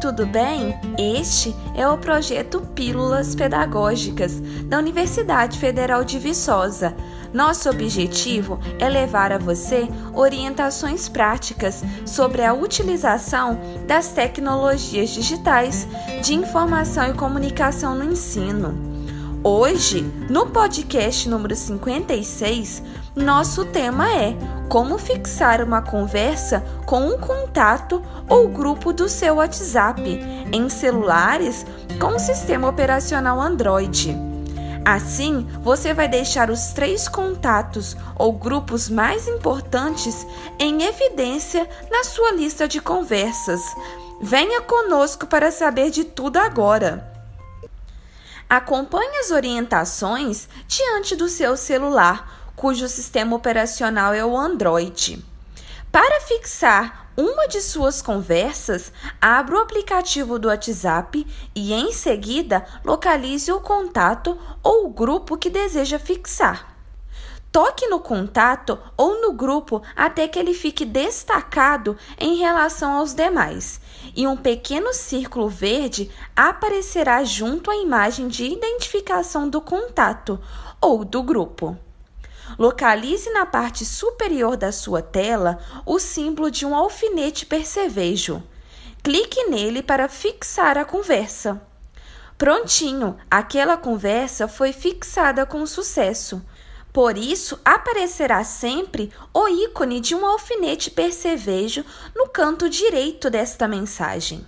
tudo bem? Este é o projeto Pílulas Pedagógicas da Universidade Federal de Viçosa. Nosso objetivo é levar a você orientações práticas sobre a utilização das tecnologias digitais de informação e comunicação no ensino. Hoje, no podcast número 56, nosso tema é como fixar uma conversa com um contato ou grupo do seu WhatsApp em celulares com o sistema operacional Android. Assim, você vai deixar os três contatos ou grupos mais importantes em evidência na sua lista de conversas. Venha conosco para saber de tudo agora. Acompanhe as orientações diante do seu celular, cujo sistema operacional é o Android. Para fixar uma de suas conversas, abra o aplicativo do WhatsApp e, em seguida, localize o contato ou o grupo que deseja fixar. Toque no contato ou no grupo até que ele fique destacado em relação aos demais, e um pequeno círculo verde aparecerá junto à imagem de identificação do contato ou do grupo. Localize na parte superior da sua tela o símbolo de um alfinete percevejo. Clique nele para fixar a conversa. Prontinho, aquela conversa foi fixada com sucesso. Por isso, aparecerá sempre o ícone de um alfinete percevejo no canto direito desta mensagem.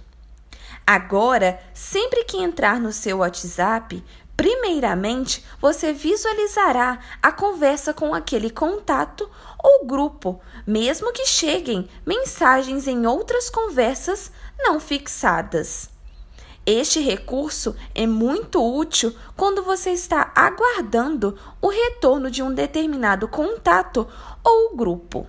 Agora, sempre que entrar no seu WhatsApp, primeiramente você visualizará a conversa com aquele contato ou grupo, mesmo que cheguem mensagens em outras conversas não fixadas. Este recurso é muito útil quando você está aguardando o retorno de um determinado contato ou grupo.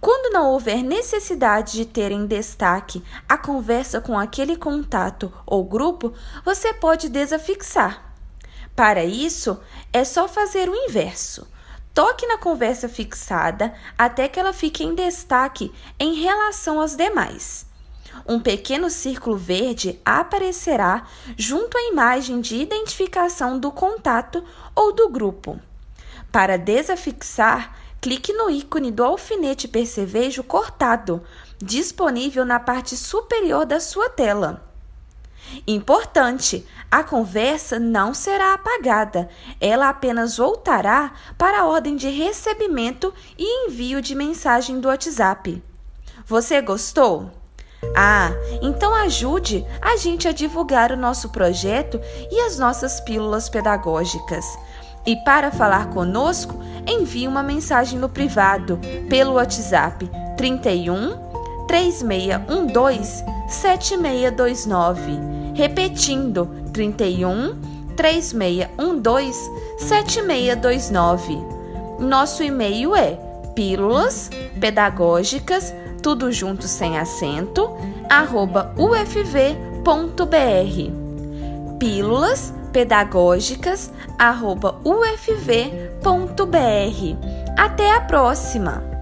Quando não houver necessidade de ter em destaque a conversa com aquele contato ou grupo, você pode desafixar. Para isso, é só fazer o inverso. Toque na conversa fixada até que ela fique em destaque em relação às demais um pequeno círculo verde aparecerá junto à imagem de identificação do contato ou do grupo. Para desafixar, clique no ícone do alfinete percevejo cortado, disponível na parte superior da sua tela. Importante: a conversa não será apagada, ela apenas voltará para a ordem de recebimento e envio de mensagem do WhatsApp. Você gostou? Ah, então ajude a gente a divulgar o nosso projeto e as nossas pílulas pedagógicas. E para falar conosco, envie uma mensagem no privado pelo WhatsApp 31 3612 7629. Repetindo, 31 3612 7629. Nosso e-mail é pílulas pedagógicas tudo junto sem acento, arroba ufv.br. Pílulas pedagógicas, arroba ufv.br. Até a próxima!